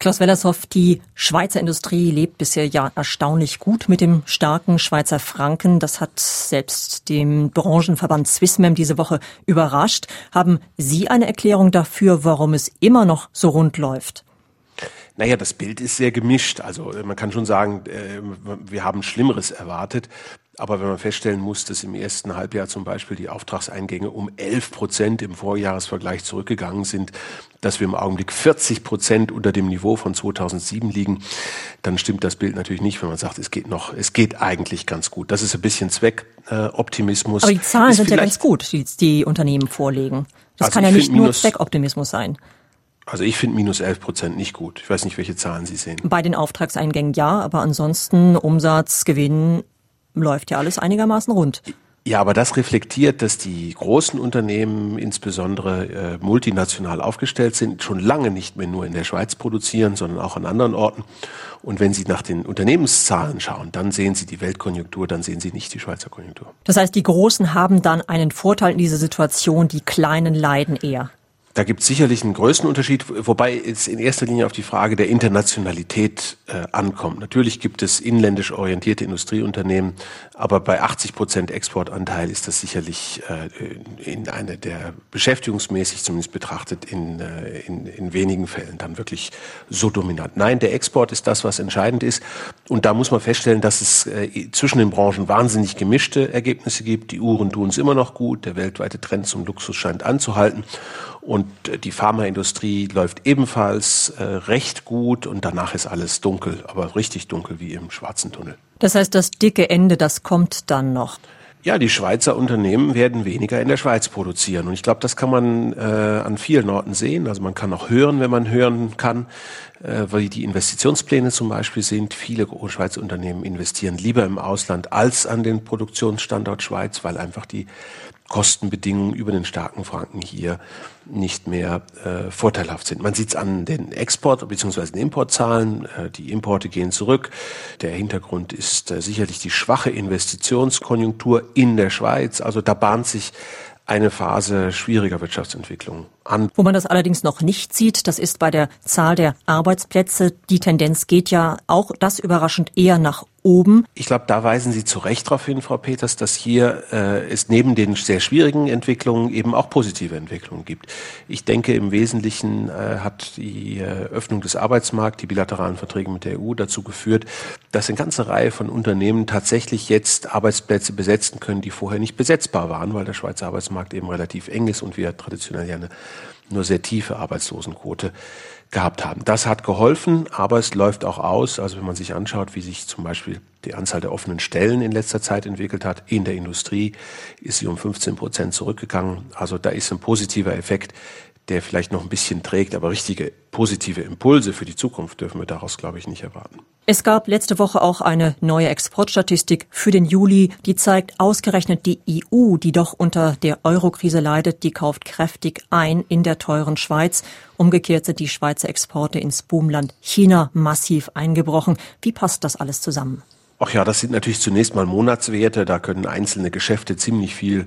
Klaus Wellershoff, die Schweizer Industrie lebt bisher ja erstaunlich gut mit dem starken Schweizer Franken. Das hat selbst dem Branchenverband Swissmem diese Woche überrascht. Haben Sie eine Erklärung dafür, warum es immer noch so rund läuft? Naja, das Bild ist sehr gemischt. Also man kann schon sagen, äh, wir haben Schlimmeres erwartet. Aber wenn man feststellen muss, dass im ersten Halbjahr zum Beispiel die Auftragseingänge um 11 Prozent im Vorjahresvergleich zurückgegangen sind, dass wir im Augenblick 40 Prozent unter dem Niveau von 2007 liegen, dann stimmt das Bild natürlich nicht, wenn man sagt, es geht noch, es geht eigentlich ganz gut. Das ist ein bisschen Zweckoptimismus. Äh, Aber die Zahlen sind ja ganz gut, die die Unternehmen vorlegen. Das also kann ja nicht nur Zweckoptimismus sein. Also ich finde minus 11 Prozent nicht gut. Ich weiß nicht, welche Zahlen Sie sehen. Bei den Auftragseingängen ja, aber ansonsten Umsatz, Gewinn, läuft ja alles einigermaßen rund. Ja, aber das reflektiert, dass die großen Unternehmen, insbesondere äh, multinational aufgestellt sind, schon lange nicht mehr nur in der Schweiz produzieren, sondern auch an anderen Orten. Und wenn Sie nach den Unternehmenszahlen schauen, dann sehen Sie die Weltkonjunktur, dann sehen Sie nicht die Schweizer Konjunktur. Das heißt, die Großen haben dann einen Vorteil in dieser Situation, die Kleinen leiden eher. Da gibt es sicherlich einen Größenunterschied, wobei es in erster Linie auf die Frage der Internationalität äh, ankommt. Natürlich gibt es inländisch orientierte Industrieunternehmen, aber bei 80 Prozent Exportanteil ist das sicherlich äh, in einer der beschäftigungsmäßig zumindest betrachtet in, äh, in, in wenigen Fällen dann wirklich so dominant. Nein, der Export ist das, was entscheidend ist. Und da muss man feststellen, dass es äh, zwischen den Branchen wahnsinnig gemischte Ergebnisse gibt. Die Uhren tun es immer noch gut. Der weltweite Trend zum Luxus scheint anzuhalten. Und die Pharmaindustrie läuft ebenfalls äh, recht gut und danach ist alles dunkel, aber richtig dunkel wie im schwarzen Tunnel. Das heißt, das dicke Ende, das kommt dann noch. Ja, die Schweizer Unternehmen werden weniger in der Schweiz produzieren. Und ich glaube, das kann man äh, an vielen Orten sehen. Also man kann auch hören, wenn man hören kann, weil die Investitionspläne zum Beispiel sind. Viele Schweizer Unternehmen investieren lieber im Ausland als an den Produktionsstandort Schweiz, weil einfach die Kostenbedingungen über den starken Franken hier nicht mehr äh, vorteilhaft sind. Man sieht es an den Export- bzw. den Importzahlen. Äh, die Importe gehen zurück. Der Hintergrund ist äh, sicherlich die schwache Investitionskonjunktur in der Schweiz. Also da bahnt sich eine Phase schwieriger Wirtschaftsentwicklung an. Wo man das allerdings noch nicht sieht, das ist bei der Zahl der Arbeitsplätze. Die Tendenz geht ja auch das überraschend eher nach oben. Ich glaube, da weisen Sie zu Recht darauf hin, Frau Peters, dass hier äh, es neben den sehr schwierigen Entwicklungen eben auch positive Entwicklungen gibt. Ich denke, im Wesentlichen äh, hat die äh, Öffnung des Arbeitsmarkts, die bilateralen Verträge mit der EU dazu geführt, dass eine ganze Reihe von Unternehmen tatsächlich jetzt Arbeitsplätze besetzen können, die vorher nicht besetzbar waren, weil der Schweizer Arbeitsmarkt eben relativ eng ist und wir traditionell ja eine nur sehr tiefe Arbeitslosenquote gehabt haben. Das hat geholfen, aber es läuft auch aus. Also wenn man sich anschaut, wie sich zum Beispiel die Anzahl der offenen Stellen in letzter Zeit entwickelt hat, in der Industrie ist sie um 15 Prozent zurückgegangen. Also da ist ein positiver Effekt, der vielleicht noch ein bisschen trägt, aber richtige positive Impulse für die Zukunft dürfen wir daraus, glaube ich, nicht erwarten. Es gab letzte Woche auch eine neue Exportstatistik für den Juli, die zeigt ausgerechnet die EU, die doch unter der Eurokrise leidet, die kauft kräftig ein in der teuren Schweiz. Umgekehrt sind die Schweizer Exporte ins Boomland China massiv eingebrochen. Wie passt das alles zusammen? Ach ja, das sind natürlich zunächst mal Monatswerte. Da können einzelne Geschäfte ziemlich viel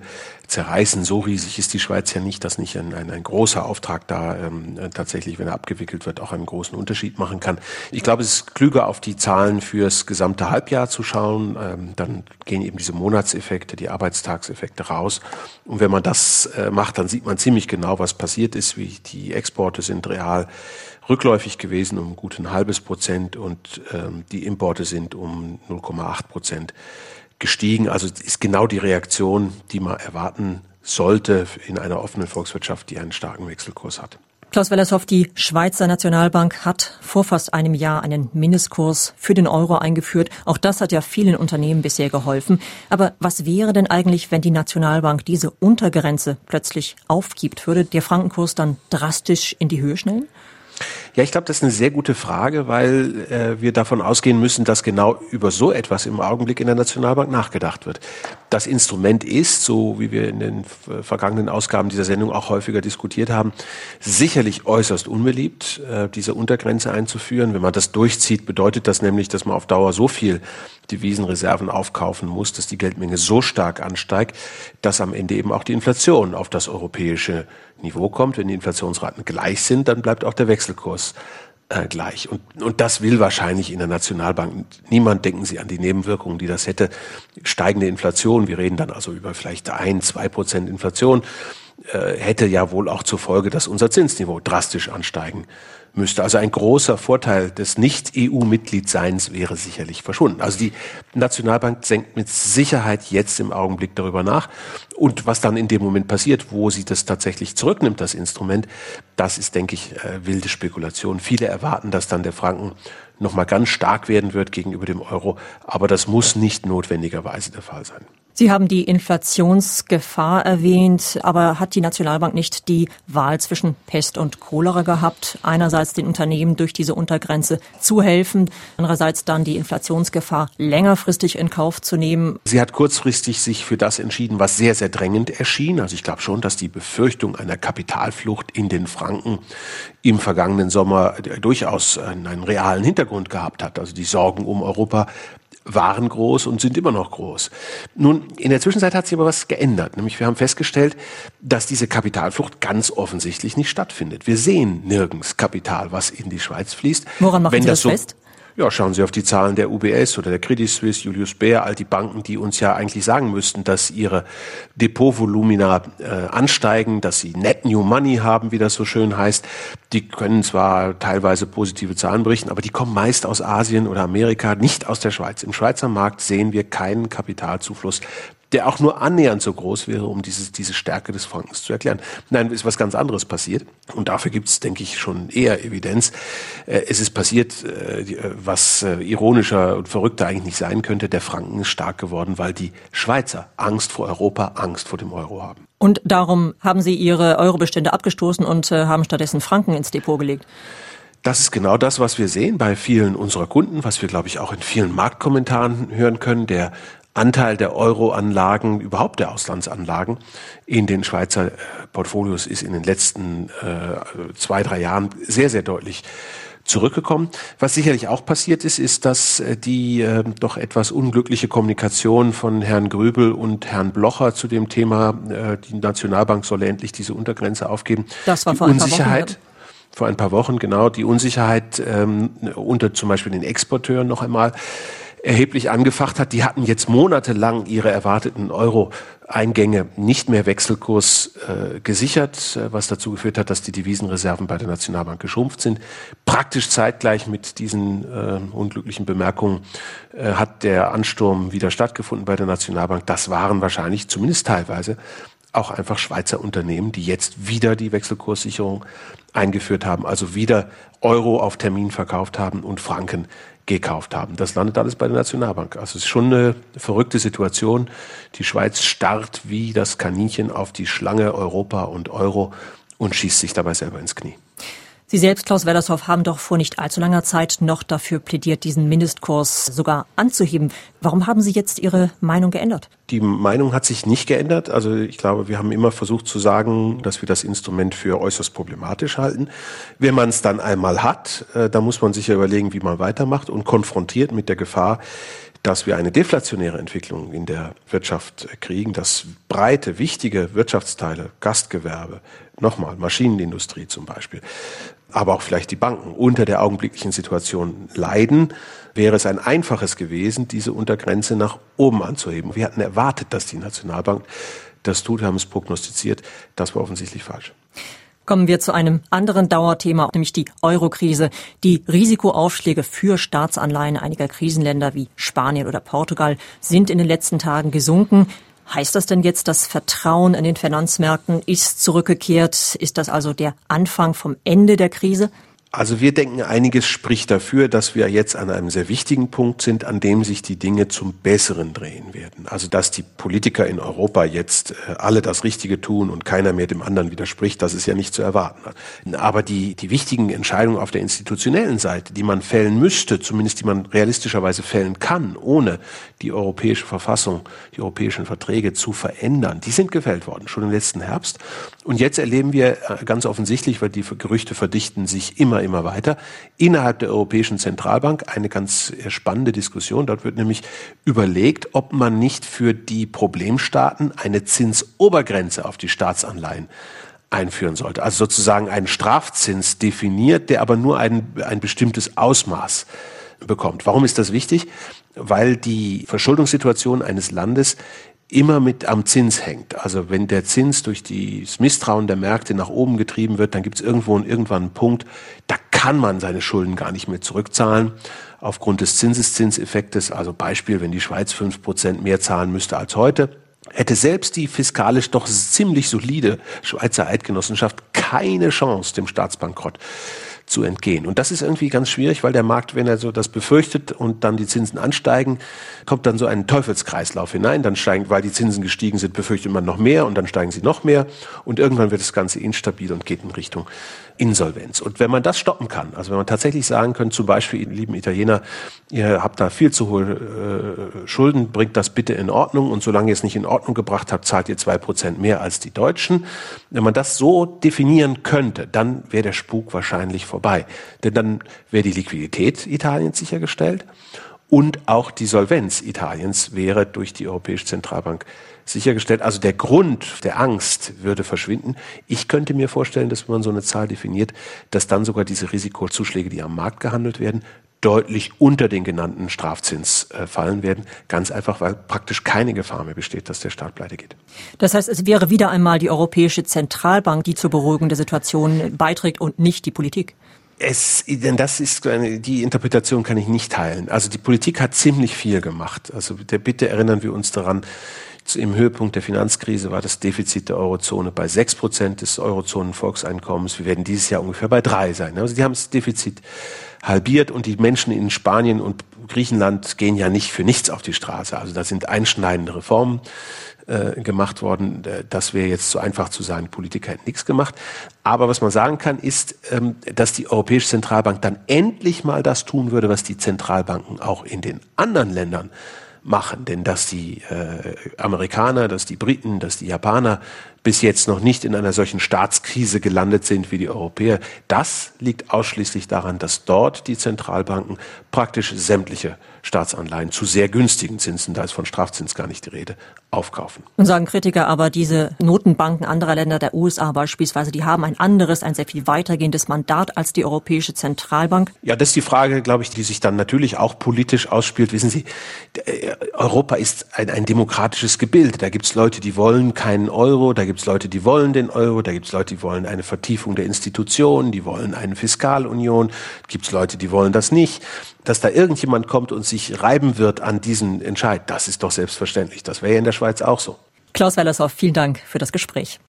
zerreißen. So riesig ist die Schweiz ja nicht, dass nicht ein, ein, ein großer Auftrag da ähm, tatsächlich, wenn er abgewickelt wird, auch einen großen Unterschied machen kann. Ich glaube, es ist klüger, auf die Zahlen fürs gesamte Halbjahr zu schauen. Ähm, dann gehen eben diese Monatseffekte, die Arbeitstagseffekte raus. Und wenn man das äh, macht, dann sieht man ziemlich genau, was passiert ist, wie die Exporte sind real rückläufig gewesen um gut ein halbes Prozent und ähm, die Importe sind um 0,8 Prozent gestiegen. Also ist genau die Reaktion, die man erwarten sollte in einer offenen Volkswirtschaft, die einen starken Wechselkurs hat. Klaus Wellershoff, die Schweizer Nationalbank hat vor fast einem Jahr einen Mindestkurs für den Euro eingeführt. Auch das hat ja vielen Unternehmen bisher geholfen. Aber was wäre denn eigentlich, wenn die Nationalbank diese Untergrenze plötzlich aufgibt? Würde der Frankenkurs dann drastisch in die Höhe schnellen? Ja, ich glaube, das ist eine sehr gute Frage, weil äh, wir davon ausgehen müssen, dass genau über so etwas im Augenblick in der Nationalbank nachgedacht wird. Das Instrument ist, so wie wir in den vergangenen Ausgaben dieser Sendung auch häufiger diskutiert haben, sicherlich äußerst unbeliebt, äh, diese Untergrenze einzuführen. Wenn man das durchzieht, bedeutet das nämlich, dass man auf Dauer so viel Devisenreserven aufkaufen muss, dass die Geldmenge so stark ansteigt, dass am Ende eben auch die Inflation auf das europäische Niveau kommt. Wenn die Inflationsraten gleich sind, dann bleibt auch der Wechselkurs äh, gleich. Und, und das will wahrscheinlich in der Nationalbank niemand. Denken Sie an die Nebenwirkungen, die das hätte. Steigende Inflation, wir reden dann also über vielleicht ein, zwei Prozent Inflation, äh, hätte ja wohl auch zur Folge, dass unser Zinsniveau drastisch ansteigen müsste. Also ein großer Vorteil des Nicht-EU-Mitgliedseins wäre sicherlich verschwunden. Also die Nationalbank senkt mit Sicherheit jetzt im Augenblick darüber nach. Und was dann in dem Moment passiert, wo sie das tatsächlich zurücknimmt, das Instrument, das ist, denke ich, äh, wilde Spekulation. Viele erwarten, dass dann der Franken nochmal ganz stark werden wird gegenüber dem Euro. Aber das muss nicht notwendigerweise der Fall sein. Sie haben die Inflationsgefahr erwähnt, aber hat die Nationalbank nicht die Wahl zwischen Pest und Cholera gehabt? Einerseits den Unternehmen durch diese Untergrenze zu helfen, andererseits dann die Inflationsgefahr längerfristig in Kauf zu nehmen. Sie hat kurzfristig sich für das entschieden, was sehr, sehr drängend erschien. Also ich glaube schon, dass die Befürchtung einer Kapitalflucht in den Franken im vergangenen Sommer durchaus einen realen Hintergrund gehabt hat. Also die Sorgen um Europa waren groß und sind immer noch groß. Nun, in der Zwischenzeit hat sich aber was geändert. Nämlich wir haben festgestellt, dass diese Kapitalflucht ganz offensichtlich nicht stattfindet. Wir sehen nirgends Kapital, was in die Schweiz fließt. Woran machen Wenn Sie das, das so, fest? Ja, schauen Sie auf die Zahlen der UBS oder der Credit Suisse, Julius Baer, all die Banken, die uns ja eigentlich sagen müssten, dass ihre Depotvolumina äh, ansteigen, dass sie Net New Money haben, wie das so schön heißt. Die können zwar teilweise positive Zahlen berichten, aber die kommen meist aus Asien oder Amerika, nicht aus der Schweiz. Im Schweizer Markt sehen wir keinen Kapitalzufluss der auch nur annähernd so groß wäre, um dieses, diese Stärke des Frankens zu erklären. Nein, ist was ganz anderes passiert. Und dafür gibt es, denke ich, schon eher Evidenz. Äh, es ist passiert, äh, äh, was ironischer und verrückter eigentlich nicht sein könnte. Der Franken ist stark geworden, weil die Schweizer Angst vor Europa, Angst vor dem Euro haben. Und darum haben Sie Ihre Eurobestände abgestoßen und haben stattdessen Franken ins Depot gelegt. Das ist genau das, was wir sehen bei vielen unserer Kunden, was wir, glaube ich, auch in vielen Marktkommentaren hören können. Der Anteil der Euroanlagen, überhaupt der Auslandsanlagen in den Schweizer äh, Portfolios ist in den letzten äh, zwei, drei Jahren sehr, sehr deutlich zurückgekommen. Was sicherlich auch passiert ist, ist, dass äh, die äh, doch etwas unglückliche Kommunikation von Herrn Grübel und Herrn Blocher zu dem Thema, äh, die Nationalbank solle endlich diese Untergrenze aufgeben. Das war die vor Unsicherheit. Wochen, vor ein paar Wochen, genau, die Unsicherheit ähm, unter zum Beispiel den Exporteuren noch einmal erheblich angefacht hat. Die hatten jetzt monatelang ihre erwarteten Euro-Eingänge nicht mehr Wechselkurs äh, gesichert, äh, was dazu geführt hat, dass die Devisenreserven bei der Nationalbank geschrumpft sind. Praktisch zeitgleich mit diesen äh, unglücklichen Bemerkungen äh, hat der Ansturm wieder stattgefunden bei der Nationalbank. Das waren wahrscheinlich zumindest teilweise auch einfach Schweizer Unternehmen, die jetzt wieder die Wechselkurssicherung eingeführt haben, also wieder Euro auf Termin verkauft haben und Franken gekauft haben. Das landet alles bei der Nationalbank. Also es ist schon eine verrückte Situation. Die Schweiz starrt wie das Kaninchen auf die Schlange Europa und Euro und schießt sich dabei selber ins Knie. Sie selbst, Klaus Wellershoff, haben doch vor nicht allzu langer Zeit noch dafür plädiert, diesen Mindestkurs sogar anzuheben. Warum haben Sie jetzt Ihre Meinung geändert? Die Meinung hat sich nicht geändert. Also ich glaube, wir haben immer versucht zu sagen, dass wir das Instrument für äußerst problematisch halten. Wenn man es dann einmal hat, äh, dann muss man sich ja überlegen, wie man weitermacht und konfrontiert mit der Gefahr, dass wir eine deflationäre Entwicklung in der Wirtschaft kriegen, dass breite, wichtige Wirtschaftsteile, Gastgewerbe, nochmal Maschinenindustrie zum Beispiel, aber auch vielleicht die Banken unter der augenblicklichen Situation leiden, wäre es ein einfaches gewesen, diese Untergrenze nach oben anzuheben. Wir hatten erwartet, dass die Nationalbank das tut, haben es prognostiziert. Das war offensichtlich falsch. Kommen wir zu einem anderen Dauerthema, nämlich die Eurokrise. Die Risikoaufschläge für Staatsanleihen einiger Krisenländer wie Spanien oder Portugal sind in den letzten Tagen gesunken. Heißt das denn jetzt, das Vertrauen in den Finanzmärkten ist zurückgekehrt? Ist das also der Anfang vom Ende der Krise? Also wir denken, einiges spricht dafür, dass wir jetzt an einem sehr wichtigen Punkt sind, an dem sich die Dinge zum Besseren drehen werden. Also dass die Politiker in Europa jetzt äh, alle das Richtige tun und keiner mehr dem anderen widerspricht, das ist ja nicht zu erwarten. Aber die, die wichtigen Entscheidungen auf der institutionellen Seite, die man fällen müsste, zumindest die man realistischerweise fällen kann, ohne die europäische Verfassung, die europäischen Verträge zu verändern, die sind gefällt worden, schon im letzten Herbst. Und jetzt erleben wir äh, ganz offensichtlich, weil die Gerüchte verdichten sich immer immer, weiter. Innerhalb der Europäischen Zentralbank eine ganz spannende Diskussion. Dort wird nämlich überlegt, ob man nicht für die Problemstaaten eine Zinsobergrenze auf die Staatsanleihen einführen sollte. Also sozusagen einen Strafzins definiert, der aber nur ein, ein bestimmtes Ausmaß bekommt. Warum ist das wichtig? Weil die Verschuldungssituation eines Landes immer mit am Zins hängt. Also wenn der Zins durch das Misstrauen der Märkte nach oben getrieben wird, dann gibt es irgendwo irgendwann einen Punkt, da kann man seine Schulden gar nicht mehr zurückzahlen aufgrund des Zinseszinseffektes. Also Beispiel, wenn die Schweiz fünf Prozent mehr zahlen müsste als heute, hätte selbst die fiskalisch doch ziemlich solide Schweizer Eidgenossenschaft keine Chance, dem Staatsbankrott zu entgehen. Und das ist irgendwie ganz schwierig, weil der Markt, wenn er so das befürchtet und dann die Zinsen ansteigen, kommt dann so ein Teufelskreislauf hinein. Dann steigen, weil die Zinsen gestiegen sind, befürchtet man noch mehr und dann steigen sie noch mehr. Und irgendwann wird das Ganze instabil und geht in Richtung Insolvenz. Und wenn man das stoppen kann, also wenn man tatsächlich sagen könnte, zum Beispiel, lieben Italiener, ihr habt da viel zu hohe äh, Schulden, bringt das bitte in Ordnung und solange ihr es nicht in Ordnung gebracht habt, zahlt ihr zwei Prozent mehr als die Deutschen. Wenn man das so definieren könnte, dann wäre der Spuk wahrscheinlich vorbei. Denn dann wäre die Liquidität Italiens sichergestellt und auch die Solvenz Italiens wäre durch die Europäische Zentralbank sichergestellt. Also der Grund der Angst würde verschwinden. Ich könnte mir vorstellen, dass man so eine Zahl definiert, dass dann sogar diese Risikozuschläge, die am Markt gehandelt werden, deutlich unter den genannten Strafzins äh, fallen werden. Ganz einfach, weil praktisch keine Gefahr mehr besteht, dass der Staat pleite geht. Das heißt, es wäre wieder einmal die Europäische Zentralbank, die zur Beruhigung der Situation beiträgt und nicht die Politik. Es, denn das ist die Interpretation kann ich nicht teilen. Also die Politik hat ziemlich viel gemacht. Also der Bitte erinnern wir uns daran, im Höhepunkt der Finanzkrise war das Defizit der Eurozone bei sechs Prozent des Eurozonen-Volkseinkommens. Wir werden dieses Jahr ungefähr bei drei sein. Also die haben das Defizit halbiert und die Menschen in Spanien und Griechenland gehen ja nicht für nichts auf die Straße. Also da sind einschneidende Reformen äh, gemacht worden. Äh, das wäre jetzt zu einfach zu sagen, Politiker hätten nichts gemacht. Aber was man sagen kann, ist, ähm, dass die Europäische Zentralbank dann endlich mal das tun würde, was die Zentralbanken auch in den anderen Ländern machen. Denn dass die äh, Amerikaner, dass die Briten, dass die Japaner bis jetzt noch nicht in einer solchen Staatskrise gelandet sind wie die Europäer, das liegt ausschließlich daran, dass dort die Zentralbanken praktisch sämtliche Staatsanleihen zu sehr günstigen Zinsen, da ist von Strafzins gar nicht die Rede, aufkaufen. Und sagen Kritiker aber, diese Notenbanken anderer Länder, der USA beispielsweise, die haben ein anderes, ein sehr viel weitergehendes Mandat als die Europäische Zentralbank? Ja, das ist die Frage, glaube ich, die sich dann natürlich auch politisch ausspielt. Wissen Sie, äh, Europa ist ein, ein demokratisches Gebilde. Da gibt es Leute, die wollen keinen Euro, da gibt es Leute, die wollen den Euro, da gibt es Leute, die wollen eine Vertiefung der Institutionen, die wollen eine Fiskalunion, gibt es Leute, die wollen das nicht dass da irgendjemand kommt und sich reiben wird an diesen Entscheid, das ist doch selbstverständlich. Das wäre ja in der Schweiz auch so. Klaus Wellershoff, vielen Dank für das Gespräch.